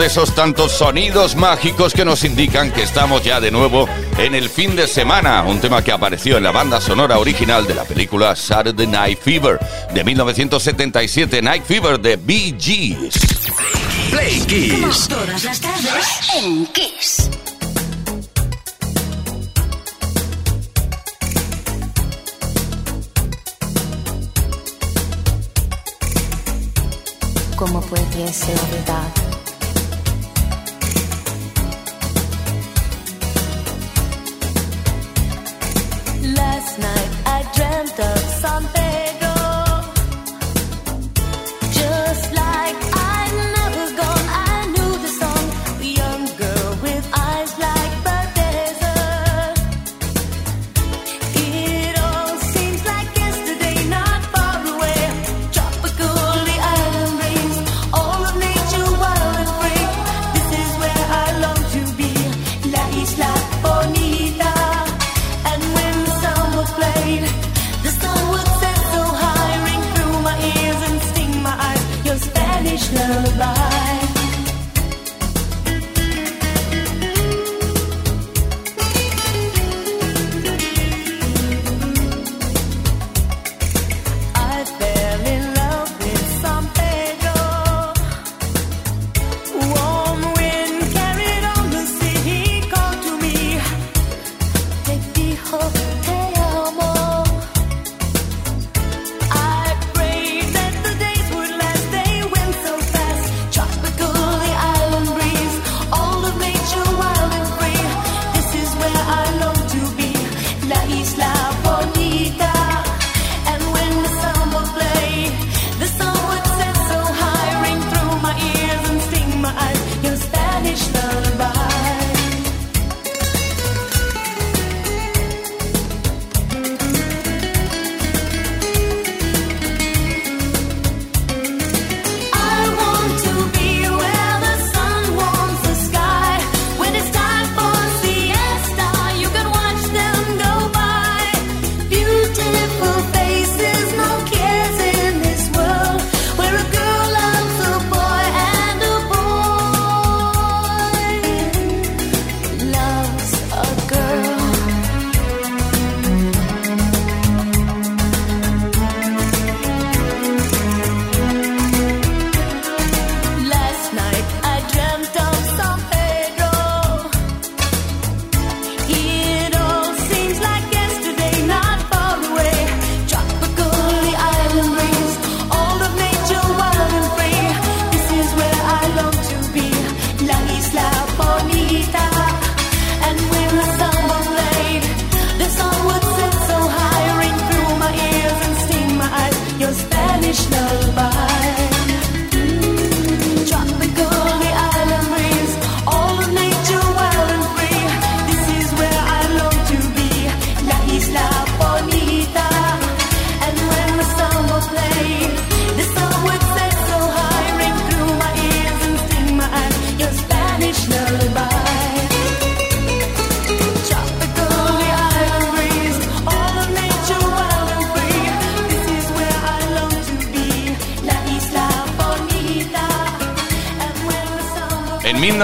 de esos tantos sonidos mágicos que nos indican que estamos ya de nuevo en el fin de semana. Un tema que apareció en la banda sonora original de la película Saturday Night Fever de 1977, Night Fever de Bee Gees. Play Kiss. todas las tardes en Kiss. ¿Cómo pudiese olvidar? En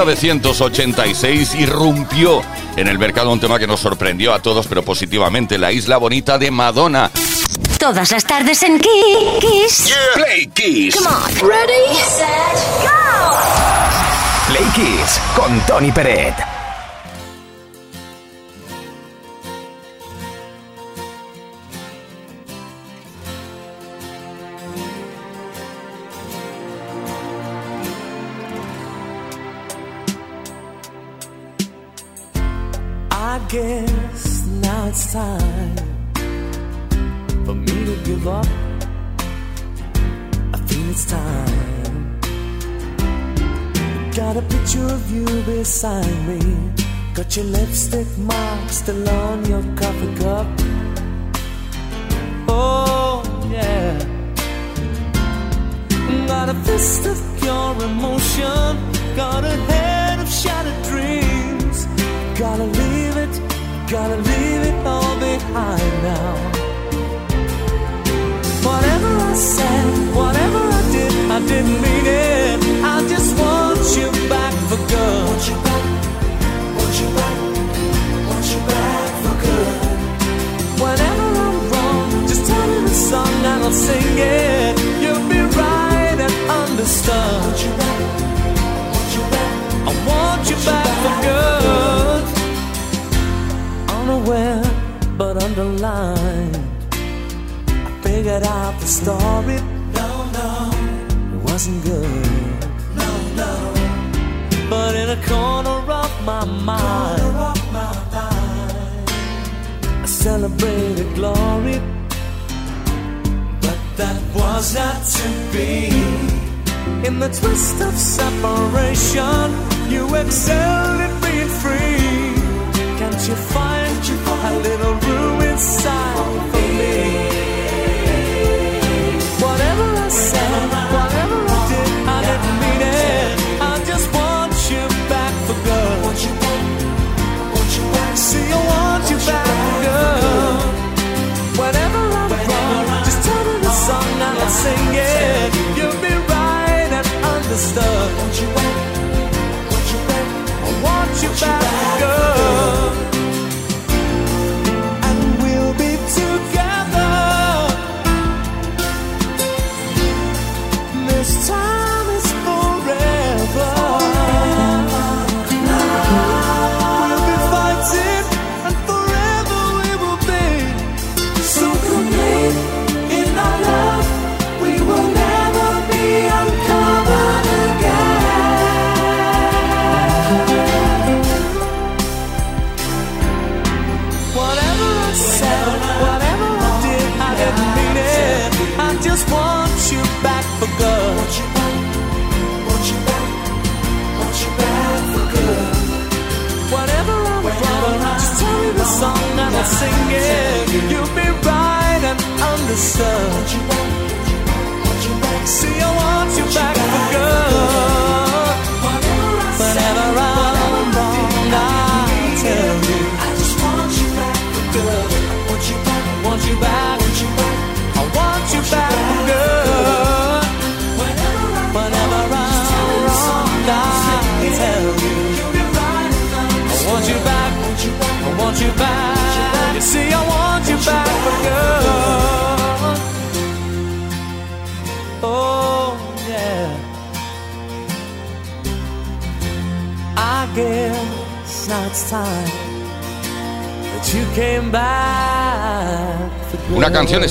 1986 irrumpió en el mercado un tema que nos sorprendió a todos, pero positivamente, la isla bonita de Madonna. Todas las tardes en Kiss. Play Kiss. Come on. Ready, set, go. Play Kiss con Tony Peret. Beside me. Got your lipstick mark still on your coffee cup. Oh, yeah. Got a fist of pure emotion. Got a head of shattered dreams. Gotta leave it Gotta leave it all behind now. I'll sing it. You'll be right and understood. Want you back, want you back, I want you back for good. Unaware but underlined, I figured out the story. No, no, it wasn't good. No, no, but in a corner of my mind, I celebrated glory. Was not to be. In the twist of separation, you excelled at being free. Can't you find a little room inside the stuff. You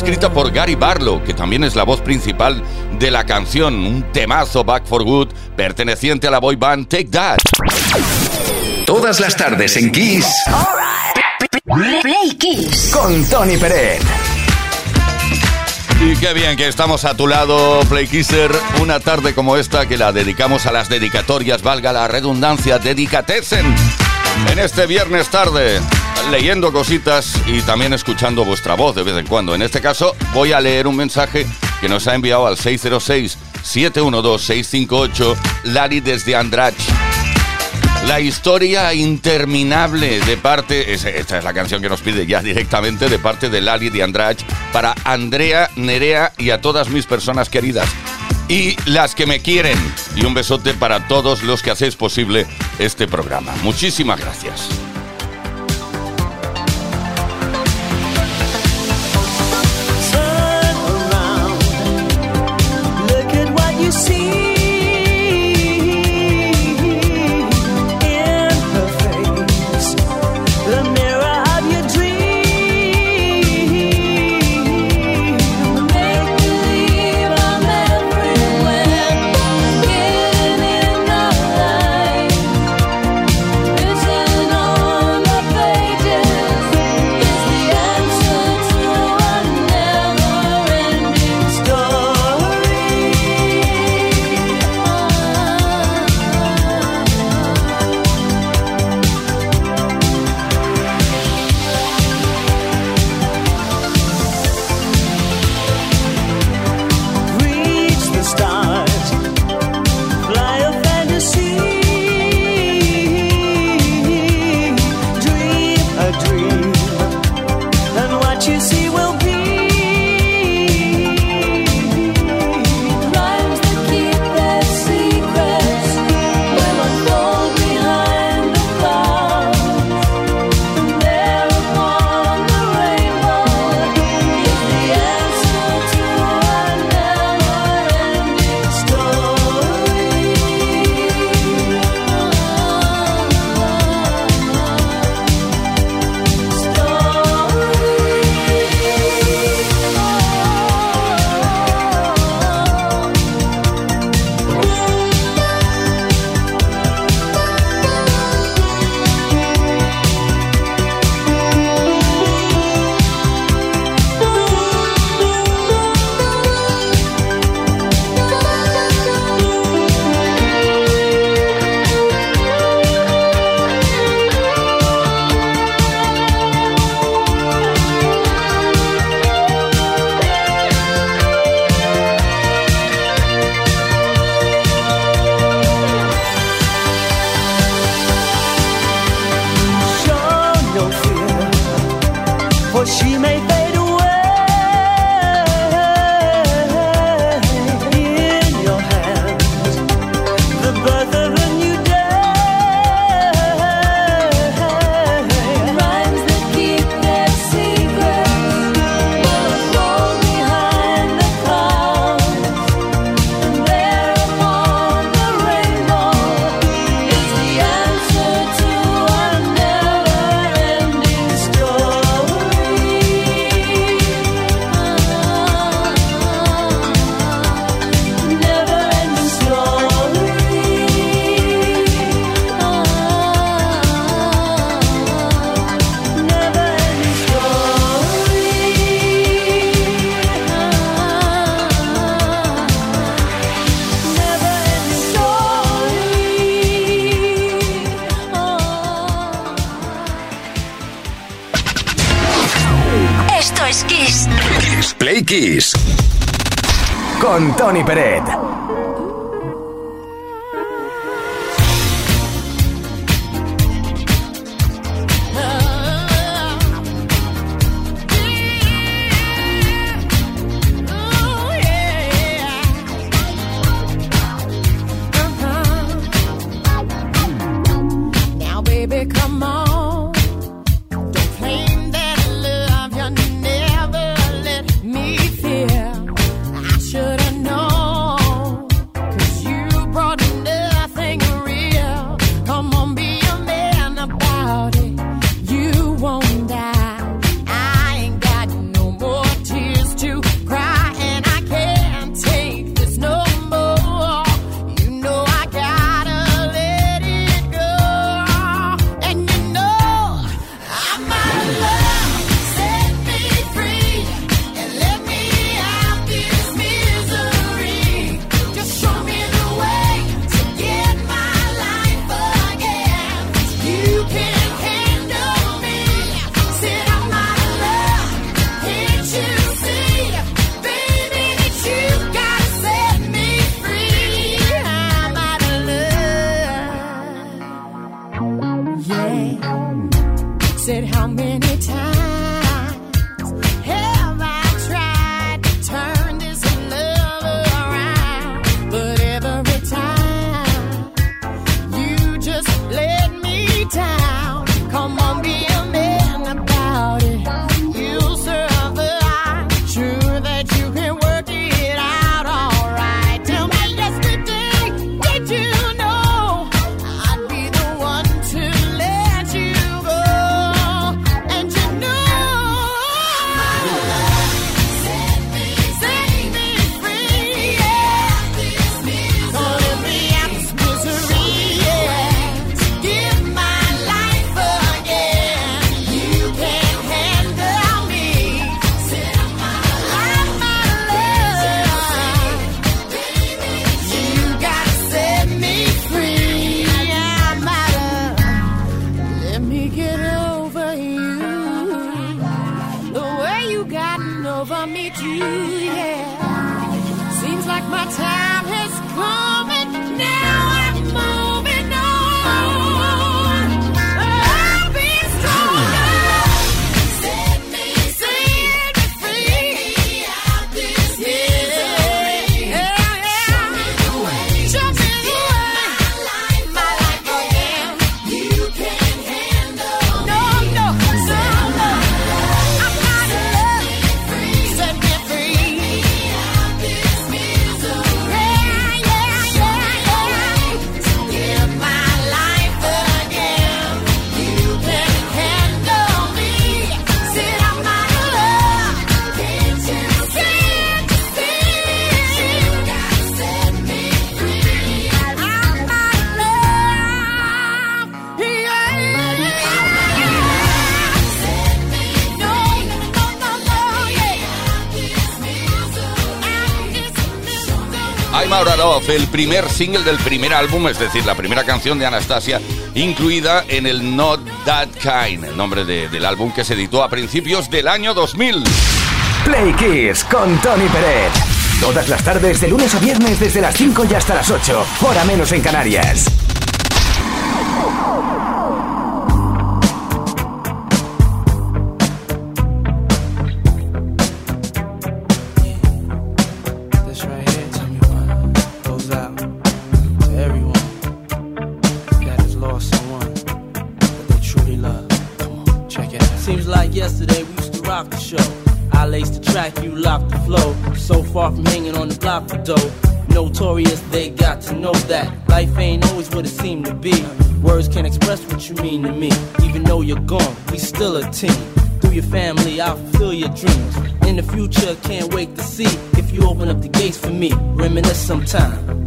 escrita por Gary Barlow, que también es la voz principal de la canción, un temazo Back for Good perteneciente a la boy band Take That. Todas las tardes en Kiss Play Kiss. con Tony Peret. Y qué bien que estamos a tu lado, Play Kisser, una tarde como esta que la dedicamos a las dedicatorias, valga la redundancia, dedicatesen. En este viernes tarde, leyendo cositas y también escuchando vuestra voz de vez en cuando. En este caso, voy a leer un mensaje que nos ha enviado al 606-712-658 Lari desde Andrach. La historia interminable de parte, es- esta es la canción que nos pide ya directamente de parte de Lali de Andrach para Andrea, Nerea y a todas mis personas queridas. Y las que me quieren. Y un besote para todos los que hacéis posible este programa. Muchísimas gracias. Me get over you. The way you gotten over me too, yeah. Seems like my time has El primer single del primer álbum, es decir, la primera canción de Anastasia, incluida en el Not That Kind, el nombre de- del álbum que se editó a principios del año 2000. Play Kiss con Tony Peret. Todas las tardes, de lunes a viernes, desde las 5 y hasta las 8. Hora menos en Canarias. Show. I laced the track, you locked the flow. So far from hanging on the block for dough. Notorious, they got to know that life ain't always what it seemed to be. Words can't express what you mean to me. Even though you're gone, we still a team. Through your family, I'll fulfill your dreams. In the future, can't wait to see if you open up the gates for me. Reminisce sometime.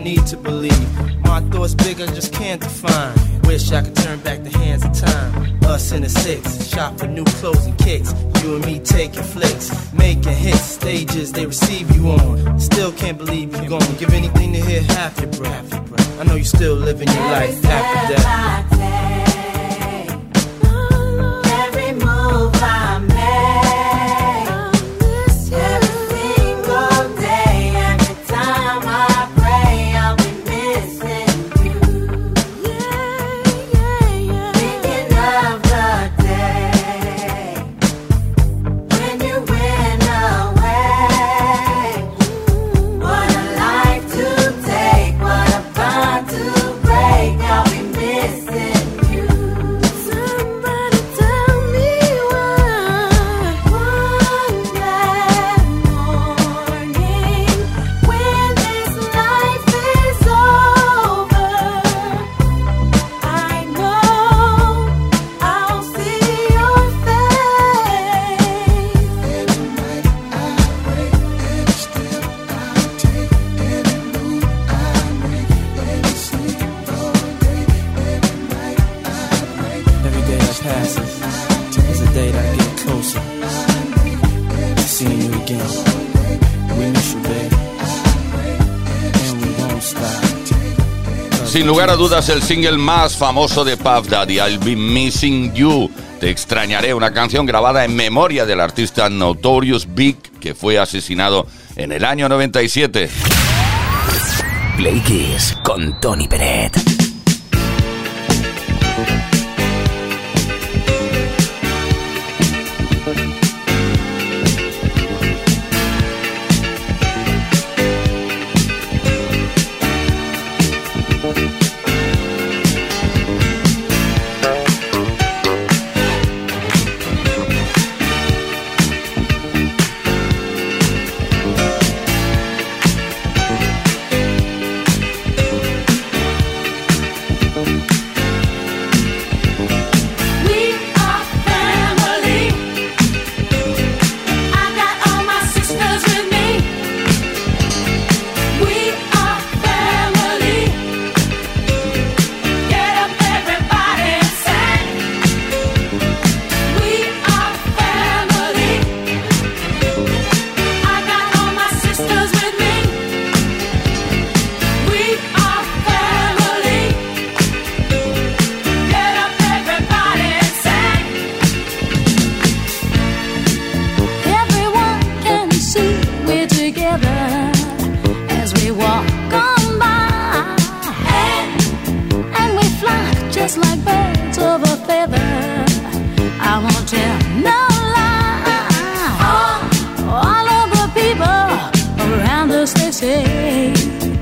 need to believe. My thoughts big, I just can't define. Wish I could turn back the hands of time. Us in the six, shop for new clothes and kicks. You and me taking flicks, making hits, stages they receive you on. Still can't believe you're gone. Give anything to hear half your breath. I know you still living your life after death. lugar a dudas el single más famoso de Puff Daddy, I'll Be Missing You. Te extrañaré, una canción grabada en memoria del artista Notorious Big que fue asesinado en el año 97. Play Kiss con Tony Peret. away.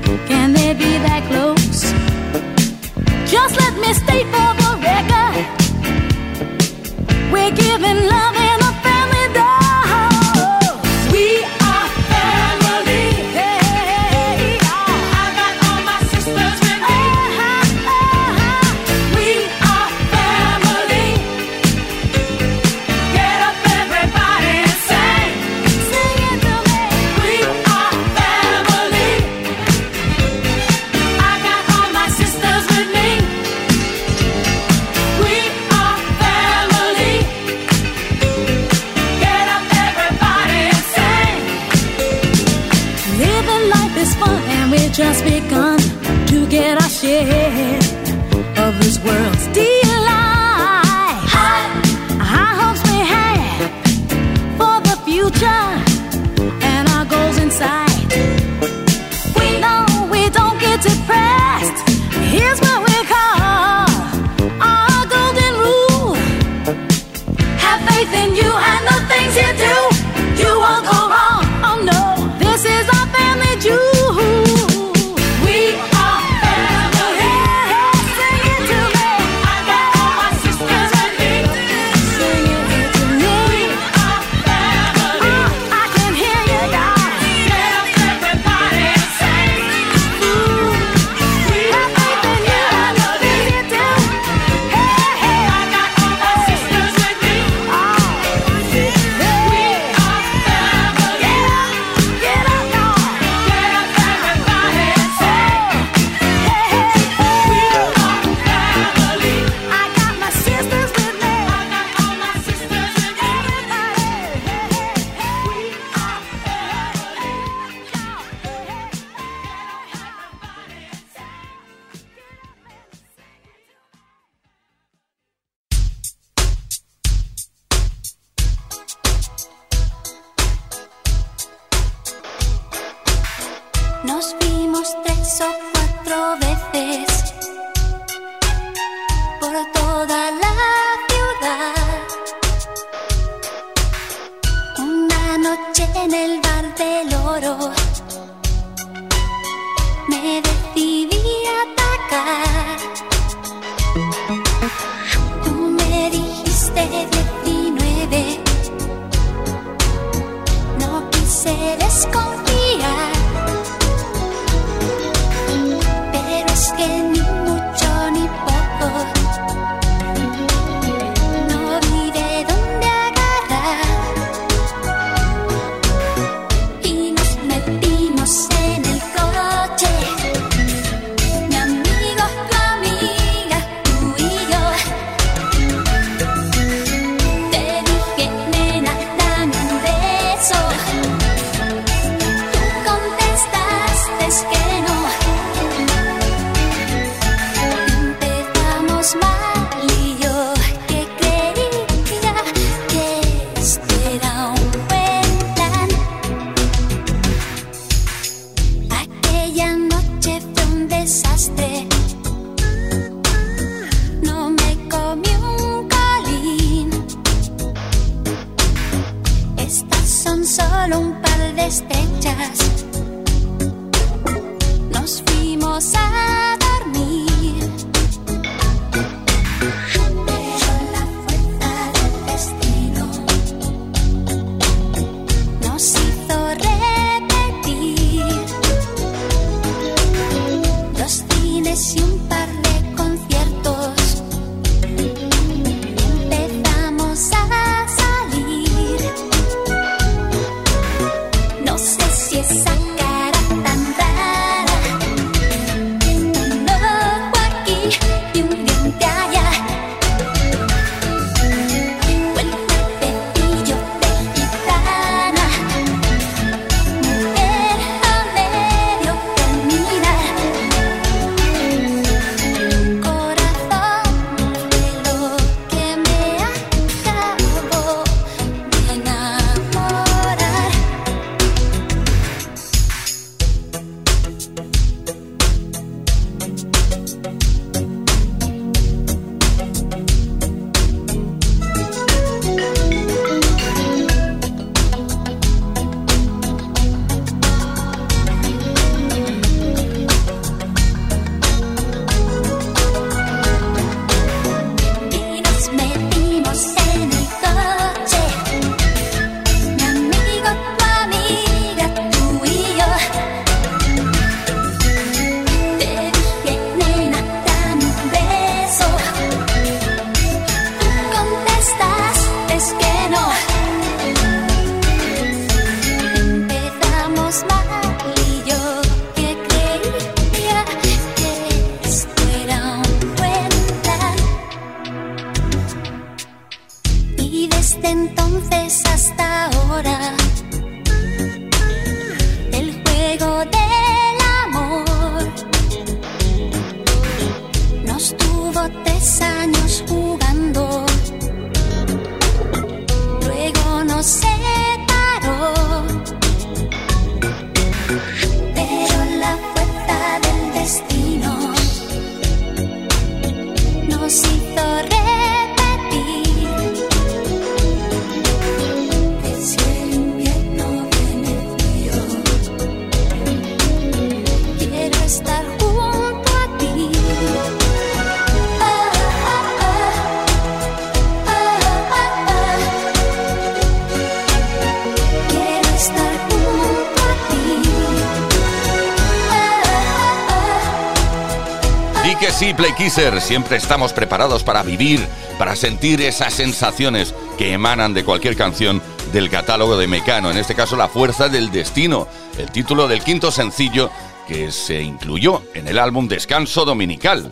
Que sí, Play Kisser, siempre estamos preparados para vivir, para sentir esas sensaciones que emanan de cualquier canción del catálogo de Mecano, en este caso La Fuerza del Destino, el título del quinto sencillo que se incluyó en el álbum Descanso Dominical.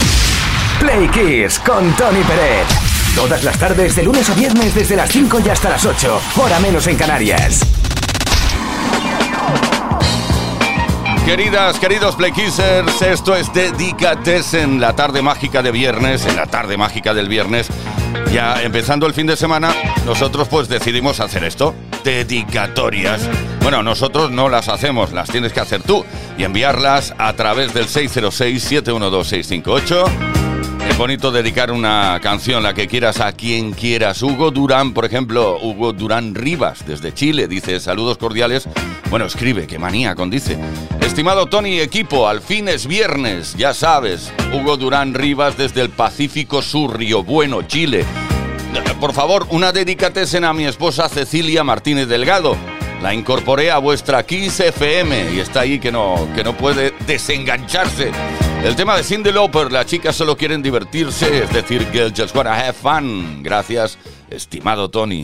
Play Kiss con Tony Peret. Todas las tardes, de lunes a viernes, desde las 5 y hasta las 8, hora menos en Canarias. Queridas, queridos Play Kissers, esto es en la tarde mágica de viernes, en la tarde mágica del viernes. Ya empezando el fin de semana, nosotros pues decidimos hacer esto, dedicatorias. Bueno, nosotros no las hacemos, las tienes que hacer tú y enviarlas a través del 606-712-658 es bonito dedicar una canción, la que quieras, a quien quieras. Hugo Durán, por ejemplo, Hugo Durán Rivas, desde Chile, dice saludos cordiales. Bueno, escribe, qué maníaco, dice. Estimado Tony, equipo, al fin es viernes, ya sabes. Hugo Durán Rivas, desde el Pacífico Sur, Río Bueno, Chile. Por favor, una dedicatesena a mi esposa Cecilia Martínez Delgado. La incorporé a vuestra 15 FM y está ahí que no, que no puede desengancharse. El tema de Cindy Lauper, las chicas solo quieren divertirse, es decir, girls just wanna have fun. Gracias, estimado Tony.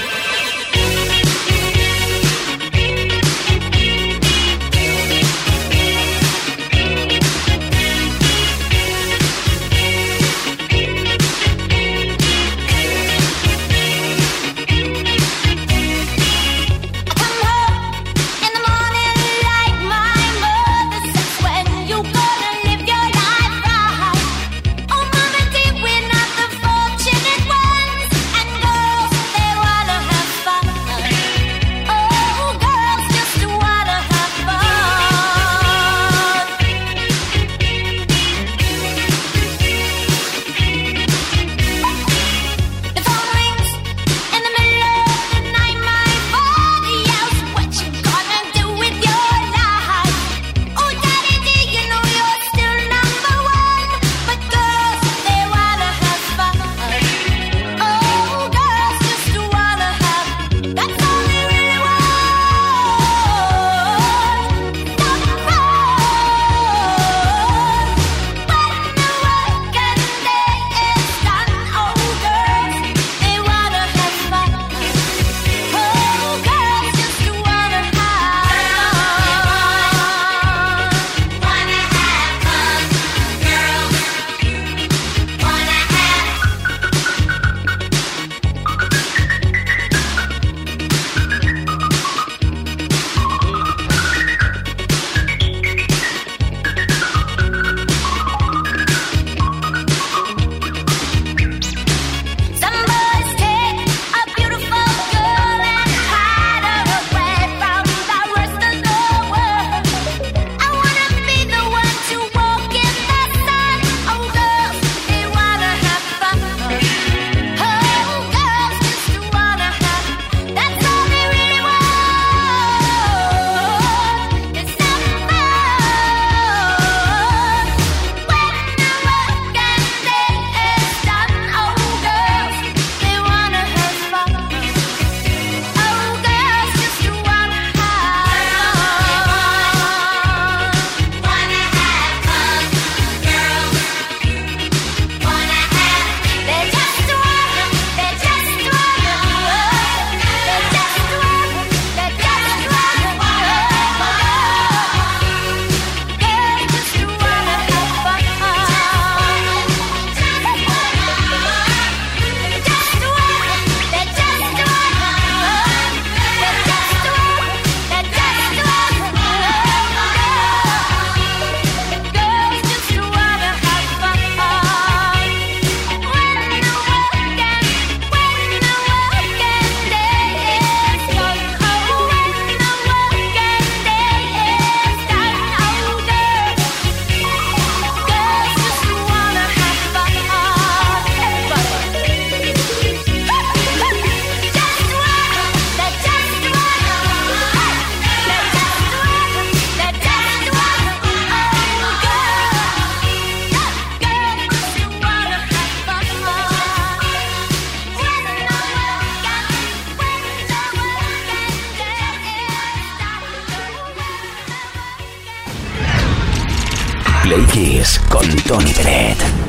Kiss con Tony Pérez.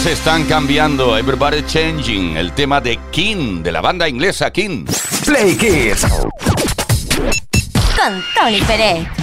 están cambiando. Everybody changing. El tema de King, de la banda inglesa King. Play Kids. Con Tony Pérez.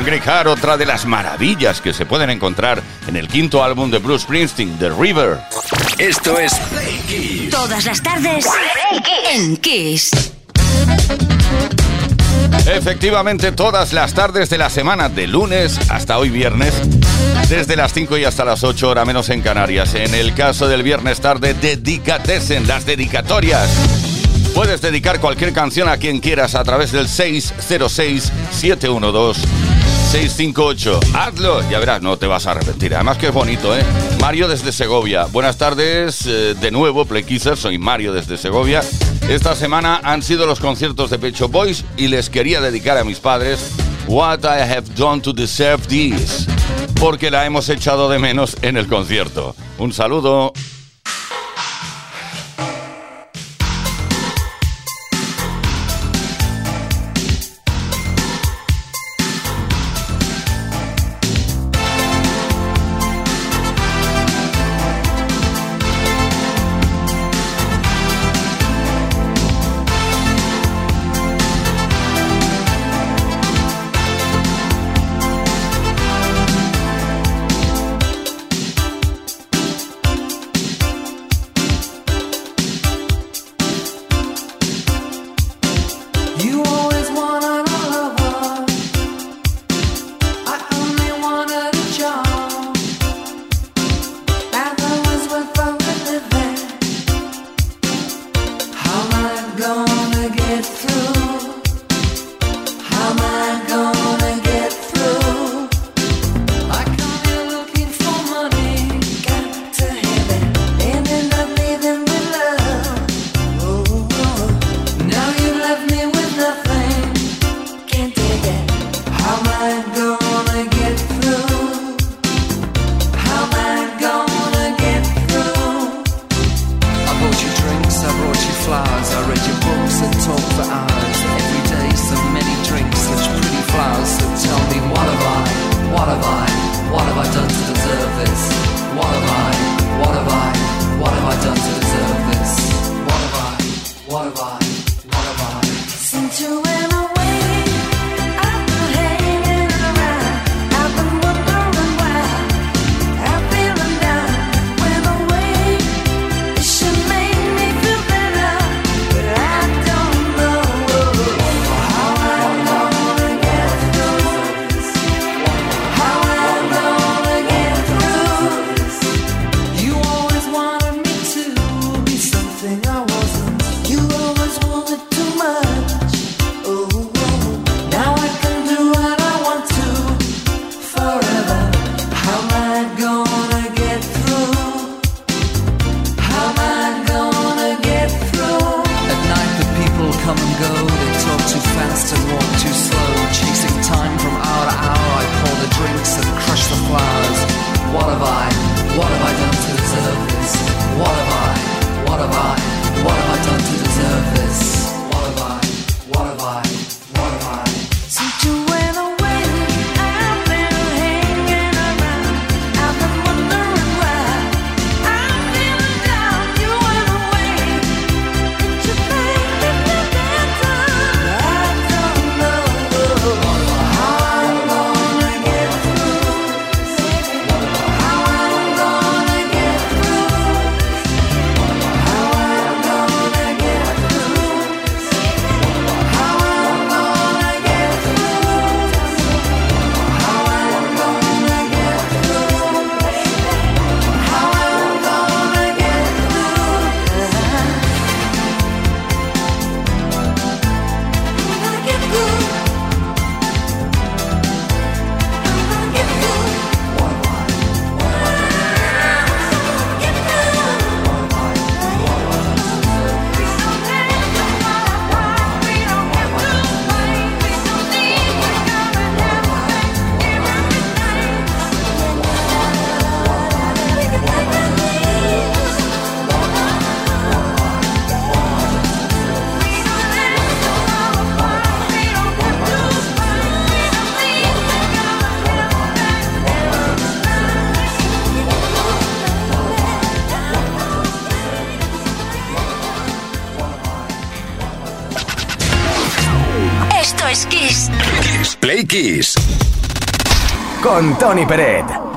Angry otra de las maravillas que se pueden encontrar en el quinto álbum de Bruce Springsteen, The River. Esto es Kiss. Todas las tardes en Kiss. Efectivamente, todas las tardes de la semana, de lunes hasta hoy viernes, desde las 5 y hasta las 8 hora menos en Canarias. En el caso del viernes tarde, dedicatesen las dedicatorias. Puedes dedicar cualquier canción a quien quieras a través del 606 712 658. Hazlo, ya verás, no te vas a arrepentir. Además que es bonito, ¿eh? Mario desde Segovia. Buenas tardes, eh, de nuevo, Plequizer, soy Mario desde Segovia. Esta semana han sido los conciertos de Pecho Boys y les quería dedicar a mis padres What I Have Done to Deserve This, porque la hemos echado de menos en el concierto. Un saludo. Tony Peret.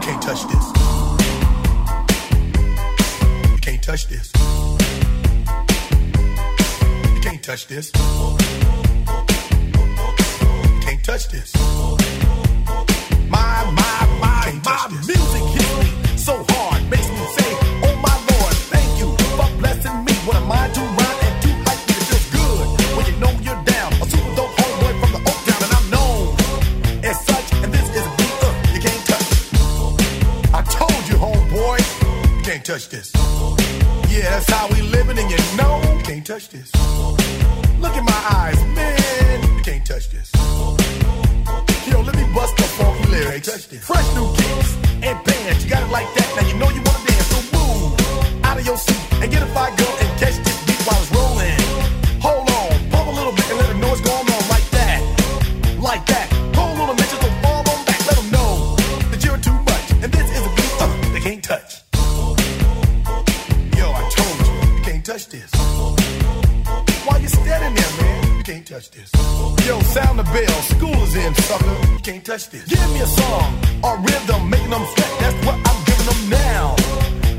touch this. Yo, sound the bell, school is in, sucker. You can't touch this. Give me a song a rhythm, making them sweat. That's what I'm giving them now.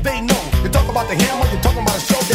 They know. you talk about the hammer, you're talking about a show.